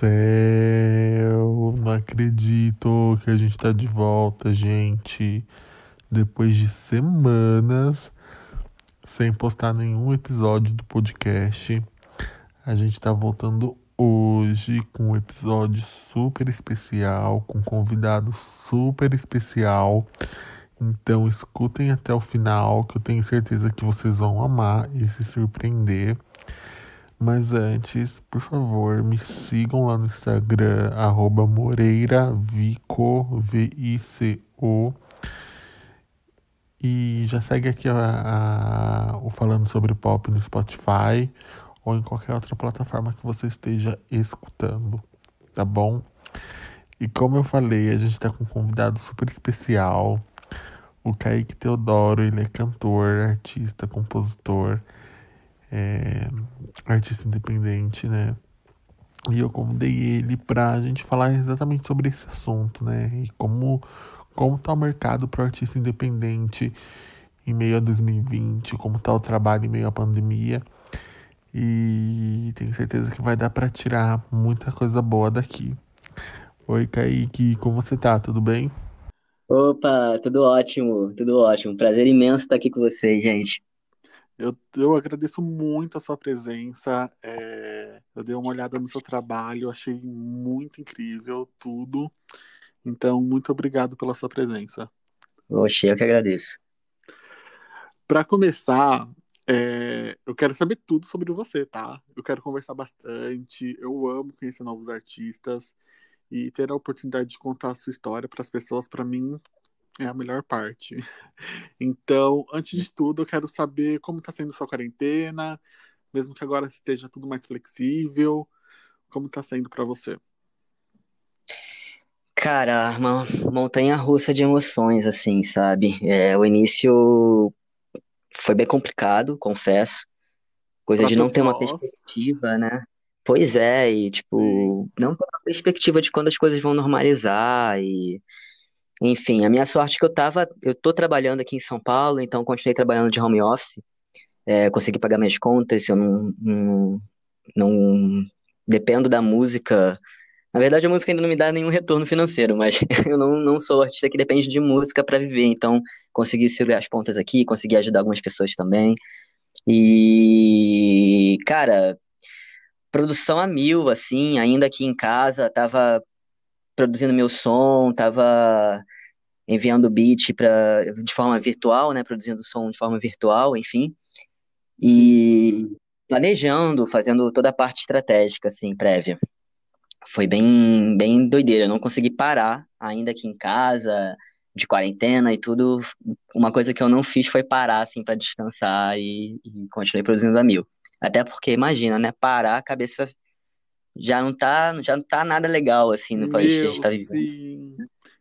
céu! Não acredito que a gente tá de volta, gente. Depois de semanas sem postar nenhum episódio do podcast, a gente tá voltando hoje com um episódio super especial, com um convidado super especial. Então escutem até o final, que eu tenho certeza que vocês vão amar e se surpreender. Mas antes, por favor, me sigam lá no Instagram, arroba MoreiraVico, V-I-C-O. E já segue aqui a, a, o Falando Sobre Pop no Spotify ou em qualquer outra plataforma que você esteja escutando, tá bom? E como eu falei, a gente tá com um convidado super especial. O Kaique Teodoro, ele é cantor, artista, compositor é, artista independente, né? E eu convidei ele pra gente falar exatamente sobre esse assunto, né? E como, como tá o mercado pro artista independente em meio a 2020, como tá o trabalho em meio à pandemia. E tenho certeza que vai dar para tirar muita coisa boa daqui. Oi, Kaique, como você tá? Tudo bem? Opa, tudo ótimo, tudo ótimo. Prazer imenso estar aqui com vocês, gente. Eu, eu agradeço muito a sua presença. É, eu dei uma olhada no seu trabalho, achei muito incrível tudo. Então, muito obrigado pela sua presença. Oxe, eu que agradeço. Para começar, é, eu quero saber tudo sobre você, tá? Eu quero conversar bastante. Eu amo conhecer novos artistas e ter a oportunidade de contar a sua história para as pessoas, para mim, é a melhor parte. Então, antes de tudo, eu quero saber como está sendo sua quarentena, mesmo que agora esteja tudo mais flexível, como está sendo para você? Cara, uma montanha russa de emoções, assim, sabe? É, o início foi bem complicado, confesso. Coisa de não ter uma perspectiva, né? Pois é, e tipo, não ter uma perspectiva de quando as coisas vão normalizar e enfim, a minha sorte é que eu tava, eu tô trabalhando aqui em São Paulo, então continuei trabalhando de home office, é, consegui pagar minhas contas, eu não, não, não dependo da música. Na verdade, a música ainda não me dá nenhum retorno financeiro, mas eu não, não sou artista que depende de música para viver, então consegui segurar as pontas aqui, consegui ajudar algumas pessoas também. E, cara, produção a mil, assim, ainda aqui em casa, tava produzindo meu som, tava enviando beat para de forma virtual, né, produzindo som de forma virtual, enfim, e planejando, fazendo toda a parte estratégica assim prévia. Foi bem bem doideira, não consegui parar ainda aqui em casa, de quarentena e tudo. Uma coisa que eu não fiz foi parar assim para descansar e, e continuei produzindo a mil. Até porque imagina, né, parar a cabeça já não tá, já não tá nada legal, assim, no país que a gente tá vivendo. Sim,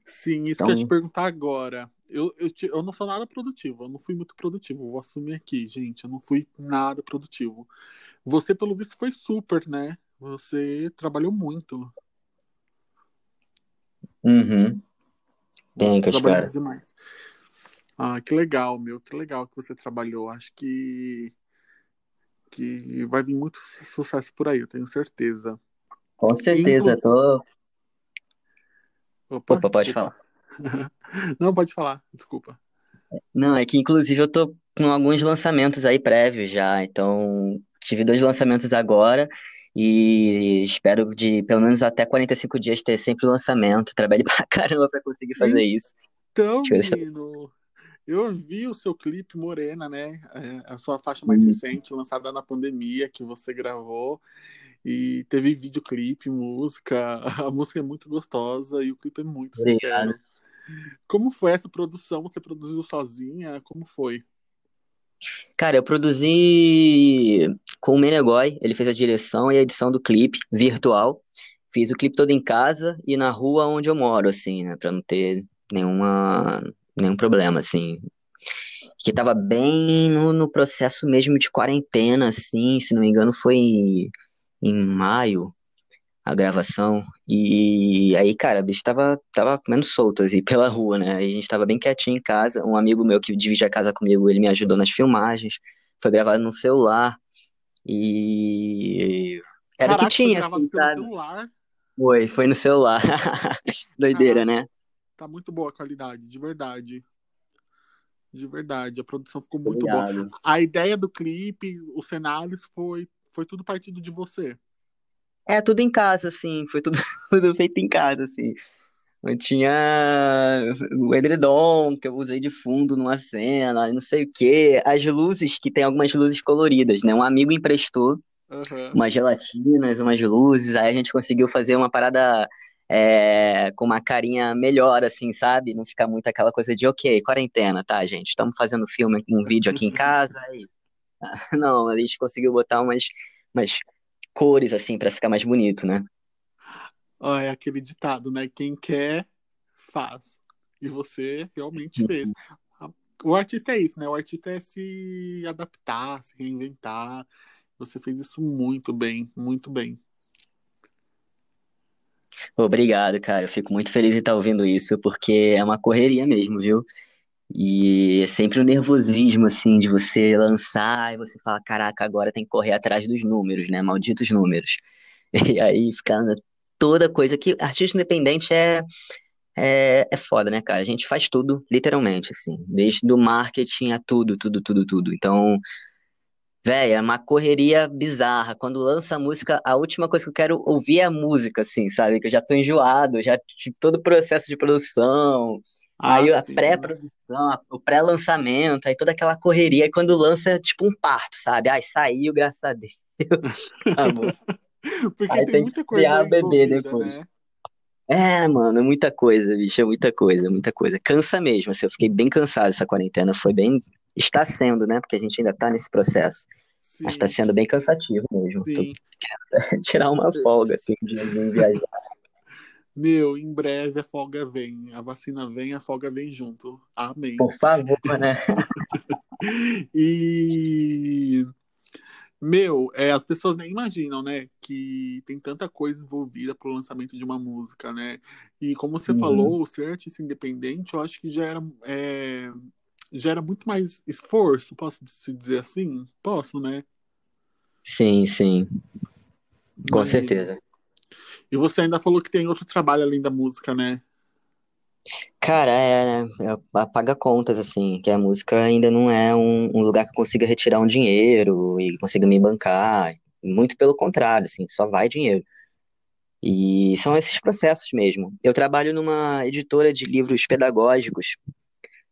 sim isso então... que eu ia te perguntar agora. Eu, eu, eu não sou nada produtivo, eu não fui muito produtivo, vou assumir aqui, gente, eu não fui nada produtivo. Você, pelo visto, foi super, né? Você trabalhou muito. Uhum. Bem, que trabalhou demais. Ah, que legal, meu, que legal que você trabalhou. Acho que que vai vir muito sucesso por aí, eu tenho certeza. Com certeza, Inclusive... tô. Opa, Opa pode falar. Não, pode falar, desculpa. Não, é que inclusive eu tô com alguns lançamentos aí prévios já, então tive dois lançamentos agora e espero de pelo menos até 45 dias ter sempre lançamento. Trabalhei pra caramba pra conseguir fazer isso. Então, menino, eu vi o seu clipe Morena, né? É, a sua faixa mais uhum. recente, lançada na pandemia, que você gravou. E teve videoclipe, música. A música é muito gostosa e o clipe é muito Obrigado. sincero. Como foi essa produção? Você produziu sozinha? Como foi? Cara, eu produzi com o Menegói, ele fez a direção e a edição do clipe virtual. Fiz o clipe todo em casa e na rua onde eu moro, assim, né? Pra não ter nenhuma nenhum problema, assim. Que tava bem no, no processo mesmo de quarentena, assim, se não me engano, foi em, em maio a gravação. E aí, cara, o bicho tava, tava comendo solto, assim, pela rua, né? a gente tava bem quietinho em casa. Um amigo meu que divide a casa comigo, ele me ajudou nas filmagens. Foi gravado no celular. E. Era Caraca, que tinha. Foi gravado assim, celular? Foi, foi no celular. Doideira, Caraca, né? Tá muito boa a qualidade, de verdade. De verdade, a produção ficou muito boa. Obrigado. A ideia do clipe, os cenários, foi, foi tudo partido de você. É, tudo em casa, assim, foi tudo, tudo feito em casa, assim. Eu tinha o edredom que eu usei de fundo numa cena, não sei o quê. As luzes, que tem algumas luzes coloridas, né? Um amigo emprestou Aham. umas gelatinas, umas luzes, aí a gente conseguiu fazer uma parada é, com uma carinha melhor, assim, sabe? Não ficar muito aquela coisa de, ok, quarentena, tá, gente? Estamos fazendo filme, um vídeo aqui em casa. Aí... Não, a gente conseguiu botar umas, umas cores, assim, pra ficar mais bonito, né? Ó, é aquele ditado, né? Quem quer, faz. E você realmente fez. A- O artista é isso, né? O artista é se adaptar, se reinventar. Você fez isso muito bem, muito bem. Obrigado, cara. Eu fico muito feliz em estar ouvindo isso, porque é uma correria mesmo, viu? E é sempre o nervosismo, assim, de você lançar e você fala, caraca, agora tem que correr atrás dos números, né? Malditos números. E aí fica toda coisa que artista independente é, é, é foda, né, cara? A gente faz tudo, literalmente, assim, desde o marketing a tudo, tudo, tudo, tudo. Então, véi, é uma correria bizarra. Quando lança a música, a última coisa que eu quero ouvir é a música, assim, sabe? Que eu já tô enjoado, já tive todo o processo de produção, Ah, aí a pré-produção, o pré-lançamento, aí toda aquela correria, e quando lança é tipo um parto, sabe? Ai, saiu, graças a Deus. Amor. Porque Aí tem tem que muita coisa criar bebê depois. né? É, mano, é muita coisa, bicho, é muita coisa, muita coisa. Cansa mesmo, assim, eu fiquei bem cansado essa quarentena, foi bem, está sendo, né, porque a gente ainda tá nesse processo, mas tá Sim, sendo bem cansativo mesmo. Tirar uma folga, assim, um diazinho viajar. Meu, em breve a folga vem. A vacina vem, a folga vem junto. Amém. Por favor, né? E, meu, é, as pessoas nem imaginam, né, que tem tanta coisa envolvida pro lançamento de uma música, né? E como você Uhum. falou, ser artista independente, eu acho que já era, é, já era muito mais esforço, posso se dizer assim? Posso, né? Sim, sim, com certeza. E você ainda falou que tem outro trabalho além da música, né? Cara, é, né, é, paga contas, assim, que a música ainda não é um, um lugar que eu consiga retirar um dinheiro e consiga me bancar, muito pelo contrário, assim, só vai dinheiro. E são esses processos mesmo. Eu trabalho numa editora de livros pedagógicos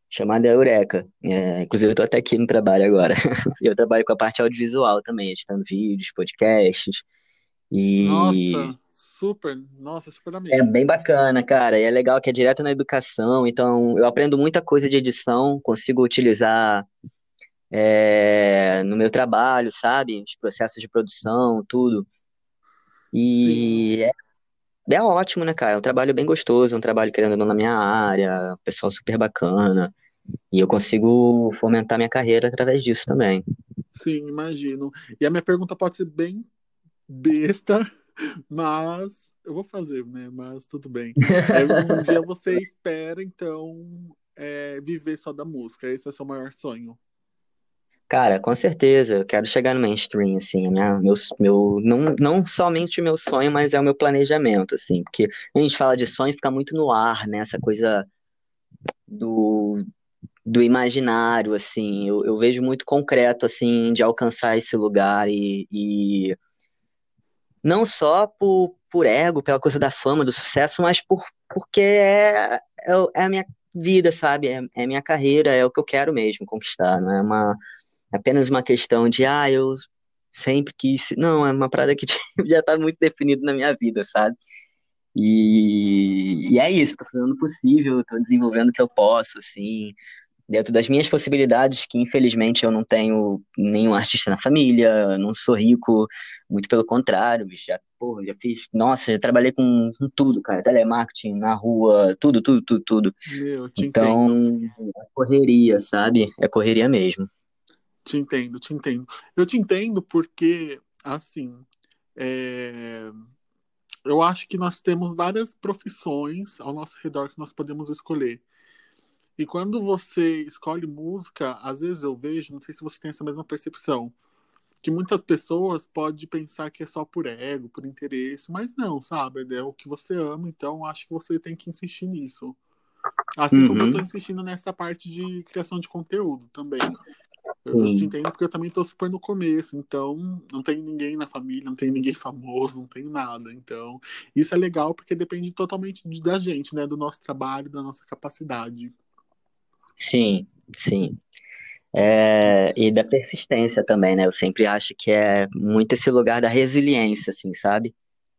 chamada Eureka. É, inclusive, eu tô até aqui no trabalho agora. Eu trabalho com a parte audiovisual também, editando vídeos, podcasts. E Nossa, super, nossa, super é amigo. bem bacana, cara. E é legal que é direto na educação. Então, eu aprendo muita coisa de edição, consigo utilizar é, no meu trabalho, sabe? Os processos de produção, tudo. Sim, E É ótimo, né, cara? É um trabalho bem gostoso, é um trabalho querendo não na minha área, pessoal super bacana. E eu consigo fomentar minha carreira através disso também. sim, imagino. E a minha pergunta pode ser bem besta, mas eu vou fazer, né? Mas tudo bem. Um dia você espera, então, é, viver só da música. Esse é o seu maior sonho. Cara, com certeza, eu quero chegar no mainstream, assim, minha, meu, meu, não, não somente o meu sonho, mas é o meu planejamento, assim, porque a gente fala de sonho fica muito no ar, né, essa coisa do, do imaginário, assim, eu, eu vejo muito concreto, assim, de alcançar esse lugar e, e Não só por, por ego, pela coisa da fama, do sucesso, mas por, porque é, é, é a minha vida, sabe? É, é a minha carreira, é o que eu quero mesmo conquistar. Não é uma, apenas uma questão de, ah, eu sempre quis. Não, é uma parada que já tá muito definido na minha vida, sabe? E, e é isso, tô fazendo o possível, tô desenvolvendo o que eu posso, assim dentro das minhas possibilidades, que infelizmente eu não tenho nenhum artista na família, não sou rico, muito pelo contrário, já, pô, já fiz, nossa, já trabalhei com, com tudo, cara, telemarketing na rua, tudo, tudo, tudo, tudo. Meu, te entendo. Então, é correria, sabe? É correria mesmo. Te entendo, te entendo. Eu te entendo porque, assim, é, eu acho que nós temos várias profissões ao nosso redor que nós podemos escolher. E quando você escolhe música, às vezes eu vejo, não sei se você tem essa mesma percepção, que muitas pessoas podem pensar que é só por ego, por interesse, mas não, sabe? É o que você ama, então acho que você tem que insistir nisso. Assim uhum. como eu tô uhum. insistindo nessa parte de criação de conteúdo também. Eu, eu te entendo porque eu também tô super no começo, então não tem ninguém na família, não tem ninguém famoso, não tem nada. Então, isso é legal porque depende totalmente da gente, né? Do nosso trabalho, da nossa capacidade. Sim, sim. É, e da persistência também, né? Eu sempre acho que é muito esse lugar da resiliência, assim, sabe?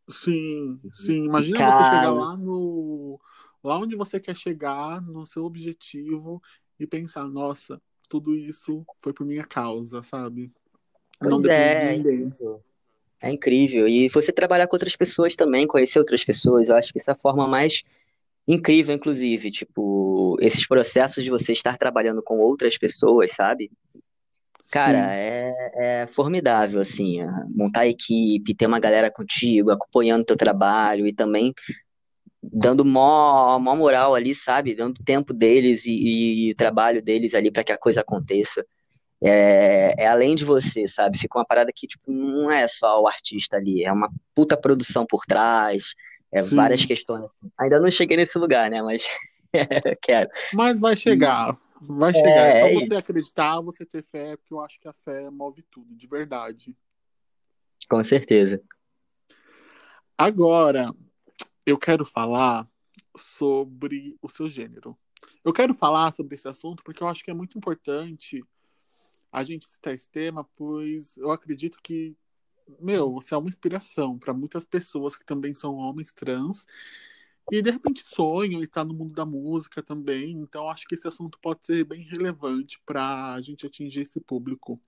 Sim, sim. Imagina Cara... você chegar lá no. Lá onde você quer chegar, no seu objetivo, e pensar, nossa, tudo isso foi por minha causa, sabe? Pois Não é, de ninguém. É incrível. E você trabalhar com outras pessoas também, conhecer outras pessoas, eu acho que essa é a forma mais incrível, inclusive, tipo, esses processos de você estar trabalhando com outras pessoas, sabe? Cara, é, é, formidável, assim, montar equipe, ter uma galera contigo, acompanhando teu trabalho e também dando mó, mó moral ali, sabe? Dando tempo deles e, e trabalho deles ali para que a coisa aconteça. É, é, além de você, sabe? Fica uma parada que, tipo, não é só o artista ali, é uma puta produção por trás, é, várias questões. Ainda não cheguei nesse lugar, né? Mas quero. Mas vai chegar. Vai chegar. É, é só você acreditar, você ter fé, porque eu acho que a fé move tudo, de verdade. Com certeza. Agora, eu quero falar sobre o seu gênero. Eu quero falar sobre esse assunto porque eu acho que é muito importante a gente citar esse tema, pois eu acredito que meu, você é uma inspiração para muitas pessoas que também são homens trans e de repente sonham e tá no mundo da música também. Então acho que esse assunto pode ser bem relevante para a gente atingir esse público.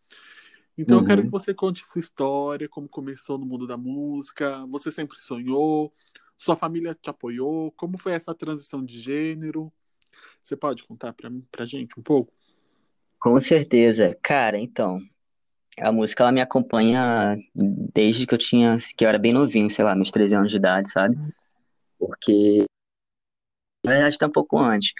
Então uhum. eu quero uhum. que você conte sua história, como começou no mundo da música, você sempre sonhou, sua família te apoiou, como foi essa transição de gênero? Você pode contar para pra gente um pouco? Com certeza. Cara, então, a música ela me acompanha desde que eu tinha, que eu era bem novinho, sei lá, meus 13 anos de idade, sabe? Porque, na verdade, tá um pouco antes.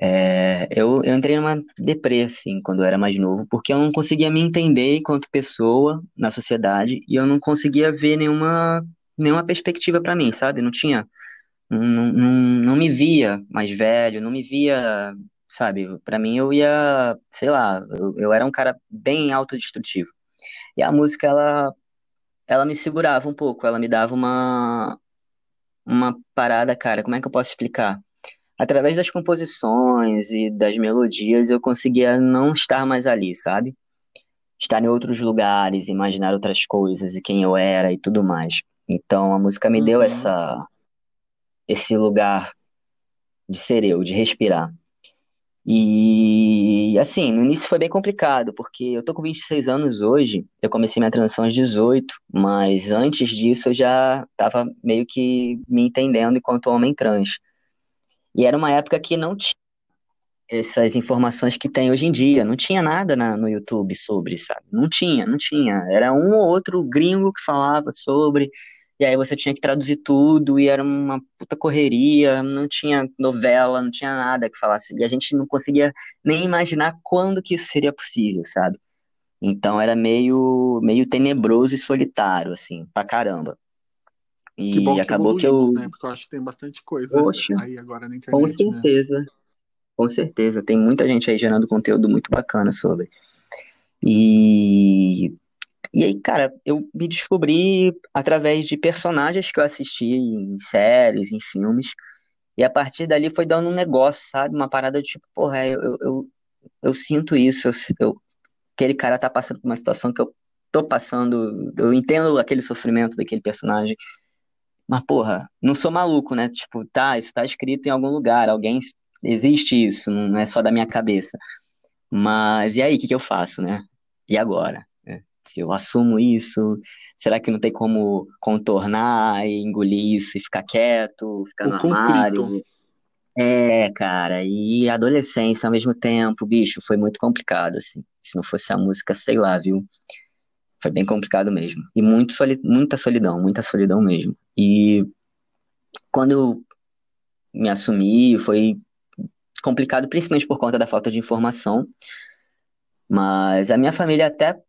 É, eu, eu entrei numa deprê, assim, quando eu era mais novo, porque eu não conseguia me entender enquanto pessoa na sociedade e eu não conseguia ver nenhuma, nenhuma perspectiva para mim, sabe? Não tinha, não, não, não me via mais velho, não me via sabe? Para mim eu ia, sei lá, eu, eu era um cara bem autodestrutivo. E a música ela ela me segurava um pouco, ela me dava uma uma parada, cara, como é que eu posso explicar? Através das composições e das melodias eu conseguia não estar mais ali, sabe? Estar em outros lugares, imaginar outras coisas e quem eu era e tudo mais. Então a música me uhum. deu essa esse lugar de ser eu, de respirar. E assim, no início foi bem complicado, porque eu tô com 26 anos hoje, eu comecei minha transição aos 18, mas antes disso eu já tava meio que me entendendo enquanto homem trans. E era uma época que não tinha essas informações que tem hoje em dia, não tinha nada na, no YouTube sobre, sabe? Não tinha, não tinha. Era um ou outro gringo que falava sobre, e aí você tinha que traduzir tudo, e era uma puta correria, não tinha novela, não tinha nada que falasse. E a gente não conseguia nem imaginar quando que isso seria possível, sabe? Então era meio, meio tenebroso e solitário, assim, pra caramba. E que bom que acabou que eu. Né? Porque eu acho que tem bastante coisa Poxa, aí agora na internet. Com né? certeza. Né? Com certeza. Tem muita gente aí gerando conteúdo muito bacana sobre. E e aí, cara, eu me descobri através de personagens que eu assisti em séries, em filmes. E a partir dali foi dando um negócio, sabe? Uma parada de tipo, porra, eu, eu, eu, sinto isso, eu, eu, aquele cara tá passando por uma situação que eu tô passando, eu entendo aquele sofrimento daquele personagem. Mas, porra, não sou maluco, né? Tipo, tá, isso tá escrito em algum lugar, alguém. Existe isso, não é só da minha cabeça. Mas e aí, o que, que eu faço, né? E agora? se eu assumo isso, será que não tem como contornar e engolir isso e ficar quieto, ficar o no conflito. armário? É, cara, e adolescência ao mesmo tempo, bicho, foi muito complicado, assim. Se não fosse a música, sei lá, viu? Foi bem complicado mesmo. E muito soli muita solidão, muita solidão mesmo. E quando eu me assumi, foi complicado, principalmente por conta da falta de informação. Mas a minha família até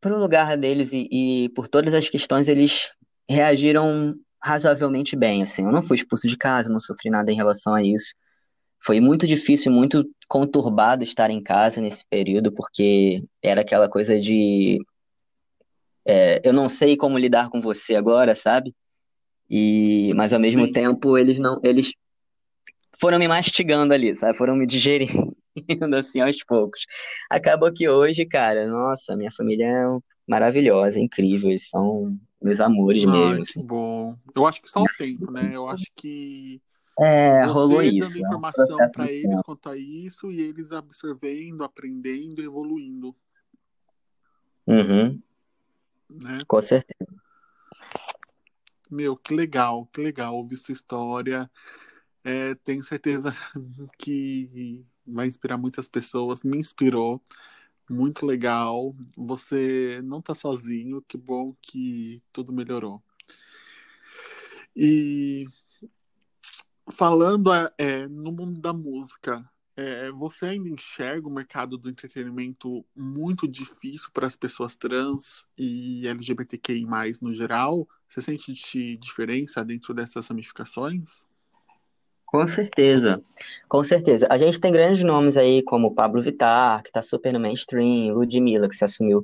pro lugar deles e, e por todas as questões, eles reagiram razoavelmente bem, assim. Eu não fui expulso de casa, não sofri nada em relação a isso. Foi muito difícil, muito conturbado estar em casa nesse período, porque era aquela coisa de é, eu não sei como lidar com você agora, sabe? E, mas ao mesmo Sim. tempo eles não, eles foram me mastigando ali, sabe? Foram me digerindo assim aos poucos. Acabou que hoje, cara, nossa, minha família é maravilhosa, incrível, eles são meus amores mesmo, que assim. bom. Eu acho que só o tempo, né? Eu acho que É, rolou você isso, dando é um informação para eles quanto a isso e eles absorvendo, aprendendo, evoluindo, Uhum, né? com certeza. Meu, que legal, que legal ouvir sua história. É, tenho certeza que vai inspirar muitas pessoas. Me inspirou. Muito legal. Você não tá sozinho. Que bom que tudo melhorou. E falando é, no mundo da música, é, você ainda enxerga o mercado do entretenimento muito difícil para as pessoas trans e LGBTQI+, no geral? Você sente diferença dentro dessas ramificações? Com certeza, com certeza. A gente tem grandes nomes aí, como Pablo Vittar, que tá super no mainstream, Ludmilla, que se assumiu.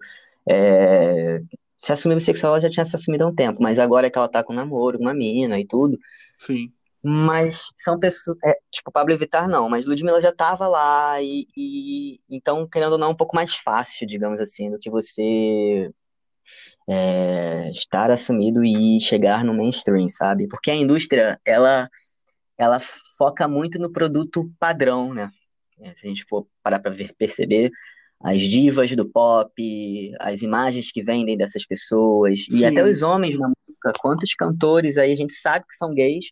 é, Se assumiu bissexual, ela já tinha se assumido há um tempo, mas agora é que ela tá com namoro, com uma mina e tudo. Sim, Mas são pessoas. é, tipo, Pablo Vittar não, mas Ludmilla já tava lá, e, e- então, querendo ou não, é um pouco mais fácil, digamos assim, do que você é, estar assumido e chegar no mainstream, sabe? Porque a indústria, ela ela foca muito no produto padrão, né? É, Se a gente for parar para perceber as divas do pop, as imagens que vendem dessas pessoas, e até sim, os homens na música, quantos cantores aí a gente sabe que são gays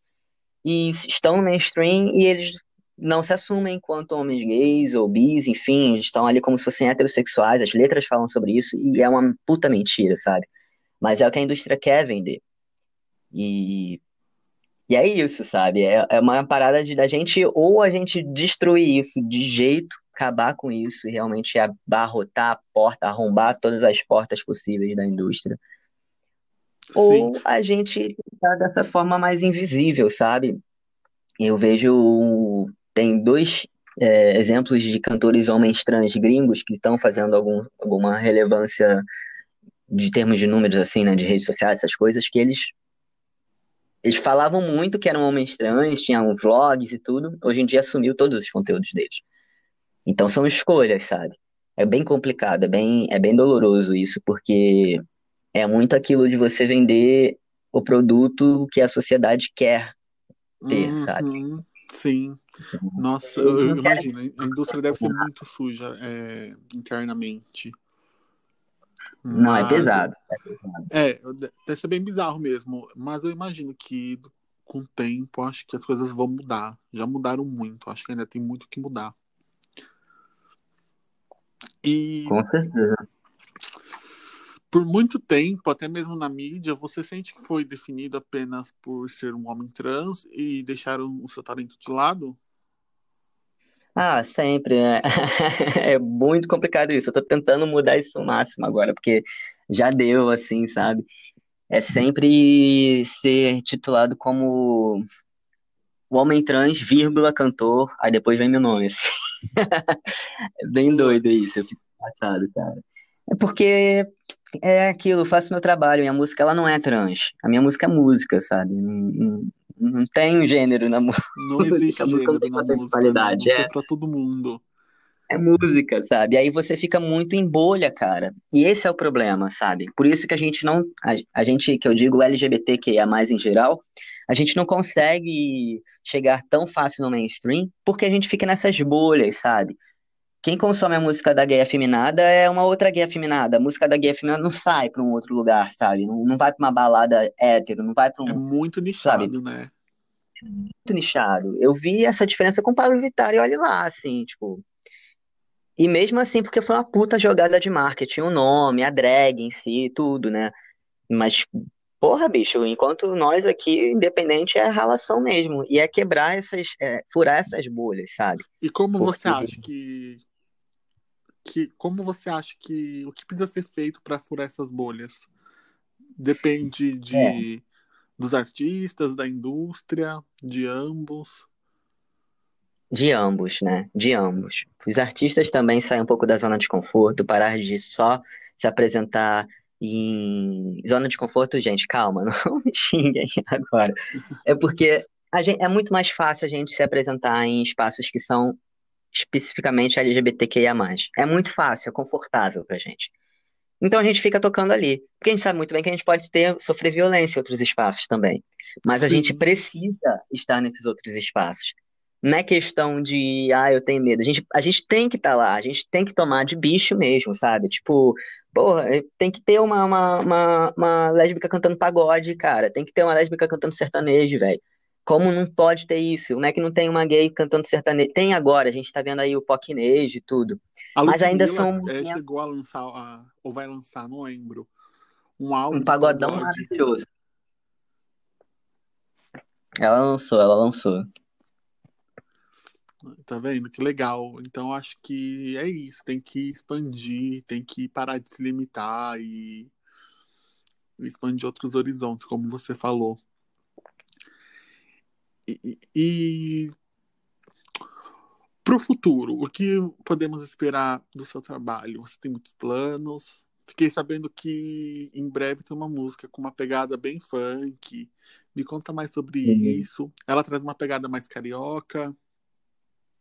e estão no mainstream e eles não se assumem enquanto homens gays ou bis, enfim, estão ali como se fossem heterossexuais, as letras falam sobre isso e é uma puta mentira, sabe? Mas é o que a indústria quer vender. E e é isso, sabe? É, é uma parada de da gente ou a gente destruir isso de jeito, acabar com isso e realmente abarrotar a porta, arrombar todas as portas possíveis da indústria, sim, ou a gente ficar dessa forma mais invisível, sabe? Eu vejo tem dois é, exemplos de cantores homens trans gringos que estão fazendo algum, alguma relevância de termos de números assim, né, de redes sociais, essas coisas que eles Eles falavam muito que eram homens trans, tinham vlogs e tudo. Hoje em dia sumiu todos os conteúdos deles. Então são escolhas, sabe? É bem complicado, é bem, é bem doloroso isso, porque é muito aquilo de você vender o produto que a sociedade quer ter, sabe? uhum, sim. Nossa, Eles eu, eu imagino, a indústria deve ser muito suja é, internamente. Não, é Mas, pesado. é, deve ser bem bizarro mesmo. Mas eu imagino que com o tempo, acho que as coisas vão mudar. Já mudaram muito, acho que ainda tem muito que mudar. E Com certeza. por muito tempo, até mesmo na mídia, você sente que foi definido apenas por ser um homem trans e deixaram o seu talento de lado? Ah, sempre. É, é muito complicado isso. Eu tô tentando mudar isso ao máximo agora, porque já deu, assim, sabe? É sempre ser titulado como o homem trans, vírgula, cantor, aí depois vem meu nome, assim. É bem doido isso, eu fico passado, cara. É porque é aquilo, eu faço meu trabalho, minha música ela não é trans. A minha música é música, sabe? Não, não, não tem gênero na música, Não a existe música não tem? A música é é, pra todo mundo. é música, sabe? Aí você fica muito em bolha, cara. E esse é o problema, sabe? Por isso que a gente não, a, a gente, que eu digo LGBT, que é mais em geral, a gente não consegue chegar tão fácil no mainstream, porque a gente fica nessas bolhas, sabe? Quem consome a música da gay afeminada é uma outra gay afeminada. A música da gay afeminada não sai pra um outro lugar, sabe? Não, não vai pra uma balada hétero, não vai pra É um, muito sabe, nichado, né? muito nichado. Eu vi essa diferença com o Pablo Vittar e olha lá, assim, tipo. E mesmo assim, porque foi uma puta jogada de marketing, o nome, a drag em si, tudo, né? Mas, porra, bicho, enquanto nós aqui, independente, é a relação mesmo. E é quebrar essas, é, furar essas bolhas, sabe? E como você Porque acha que, que, como você acha que o que precisa ser feito para furar essas bolhas? Depende de é. dos artistas, da indústria, de ambos. De ambos, né? De ambos. Os artistas também saem um pouco da zona de conforto, parar de só se apresentar em zona de conforto, gente, calma, não me xinguem agora. É porque gente, é muito mais fácil a gente se apresentar em espaços que são especificamente LGBTQIA+. É muito fácil, é confortável pra gente. Então a gente fica tocando ali. Porque a gente sabe muito bem que a gente pode ter, sofrer violência em outros espaços também. Mas Sim. a gente precisa estar nesses outros espaços. Não é questão de, ah, eu tenho medo. A gente, a gente tem que estar tá lá, a gente tem que tomar de bicho mesmo, sabe? Tipo, porra, eh, tem que ter uma, uma, uma, uma lésbica cantando pagode, cara. Tem que ter uma lésbica cantando sertanejo, velho. Como não pode ter isso? Como é que não tem uma gay cantando sertanejo? Tem agora, a gente tá vendo aí o poquinejo e tudo. A Mas ainda são. É, chegou a lançar, a, ou vai lançar, não lembro. Um álbum. Um pagodão pagode. maravilhoso. Ela lançou, ela lançou. Tá vendo? Que legal. Então acho que é isso. Tem que expandir, tem que parar de se limitar e expandir outros horizontes, como você falou. E, e para o futuro, o que podemos esperar do seu trabalho? Você tem muitos planos? Fiquei sabendo que em breve tem uma música com uma pegada bem funk. Me conta mais sobre uhum. isso. Ela traz uma pegada mais carioca.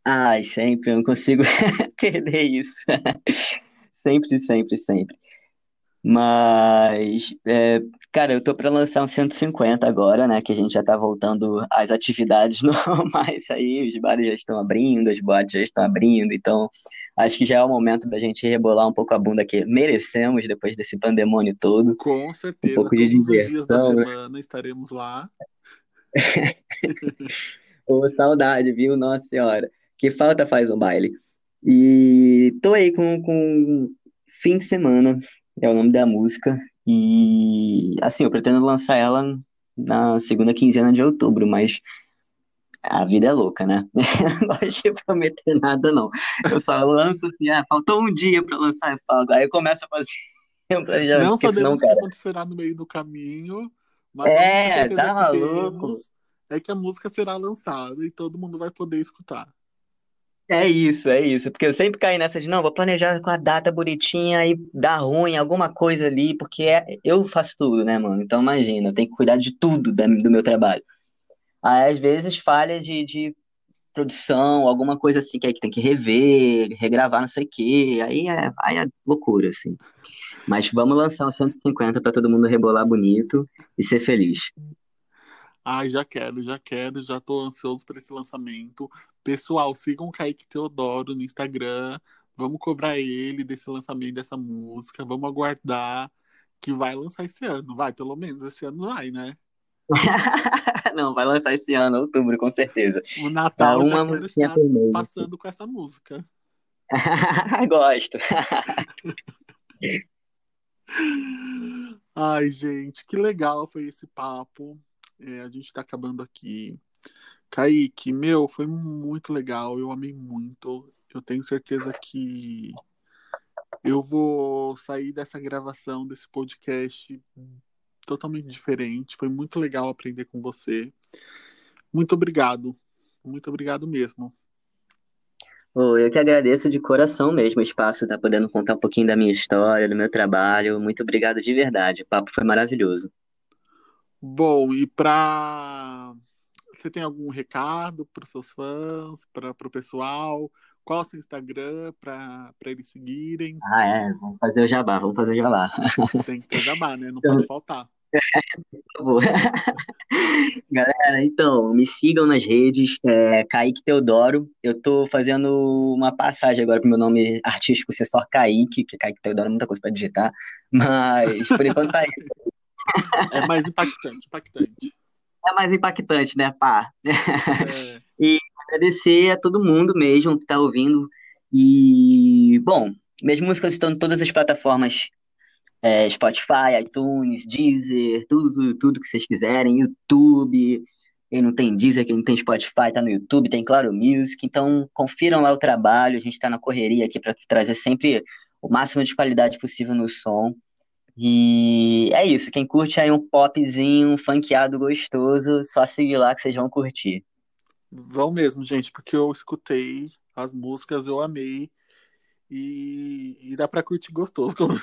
Ai, sempre, eu não consigo perder isso. sempre, sempre, sempre. Mas, é, cara, eu tô para lançar um 150 agora, né? Que a gente já tá voltando às atividades normais aí, os bares já estão abrindo, as boates já estão abrindo, então acho que já é o momento da gente rebolar um pouco a bunda que merecemos depois desse pandemônio todo. Com certeza, um pouco todos de diversão, os dias da né? semana estaremos lá. Ô, saudade, viu? Nossa Senhora. Que falta faz um baile. E tô aí com, com fim de semana é o nome da música. E assim, eu pretendo lançar ela na segunda quinzena de outubro, mas a vida é louca, né? não gosto de prometer nada, não. Eu só lanço assim, ah, faltou um dia pra lançar e falo, aí eu começo a fazer um planejamento. Não sabemos o que acontecerá no meio do caminho, mas é, tá maluco. É que a música será lançada e todo mundo vai poder escutar. É isso, é isso. Porque eu sempre caí nessa de, não, vou planejar com a data bonitinha e dá ruim, alguma coisa ali, porque é, eu faço tudo, né, mano? Então imagina, eu tenho que cuidar de tudo da- do meu trabalho. Aí às vezes falha de, de produção, alguma coisa assim, que aí tem que rever, regravar não sei o quê, aí é, aí é loucura, assim. Mas vamos lançar o 150 para todo mundo rebolar bonito e ser feliz. Ai, já quero, já quero, já tô ansioso por esse lançamento. Pessoal, sigam o Kaique Teodoro no Instagram. Vamos cobrar ele desse lançamento dessa música. Vamos aguardar que vai lançar esse ano. Vai, pelo menos esse ano vai, né? Não, vai lançar esse ano, outubro, com certeza. O Natal é uma já passando com essa música. Gosto. Ai, gente, que legal foi esse papo. É, a gente tá acabando aqui. Kaique, meu, foi muito legal. Eu amei muito. Eu tenho certeza que eu vou sair dessa gravação, desse podcast totalmente diferente. Foi muito legal aprender com você. Muito obrigado. Muito obrigado mesmo. eu que agradeço de coração mesmo o espaço, tá podendo contar um pouquinho da minha história, do meu trabalho. Muito obrigado de verdade. O papo foi maravilhoso. Bom, e para você tem algum recado para os seus fãs, para o pessoal? Qual é o seu Instagram para eles seguirem? Ah, é, vamos fazer o jabá, vamos fazer o jabá. Tem que ter o jabá, né? Não então... pode faltar. Por favor. Galera, então, me sigam nas redes, é, Kaique Teodoro. Eu tô fazendo uma passagem agora pro meu nome artístico ser só Kaique, que Kaique Teodoro é muita coisa para digitar, mas por enquanto tá aí. É mais impactante, impactante. É mais impactante, né, pá? É. e agradecer a todo mundo mesmo que tá ouvindo. E, bom, minhas músicas estão em todas as plataformas é, Spotify, iTunes, Deezer, tudo, tudo, tudo que vocês quiserem, YouTube. quem não tem Deezer, quem não tem Spotify, tá no YouTube, tem Claro Music. Então, confiram lá o trabalho. A gente está na correria aqui para trazer sempre o máximo de qualidade possível no som. E é isso. Quem curte aí um popzinho, um funkeado gostoso, só seguir lá que vocês vão curtir. Vão mesmo, gente, porque eu escutei as músicas, eu amei. E, e dá para curtir gostoso, como,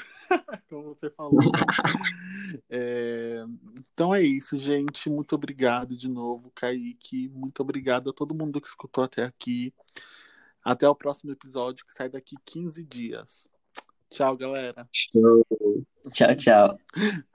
como você falou. é, então é isso, gente. Muito obrigado de novo, Kaique. Muito obrigado a todo mundo que escutou até aqui. Até o próximo episódio, que sai daqui 15 dias. Tchau, galera. Tchau, tchau.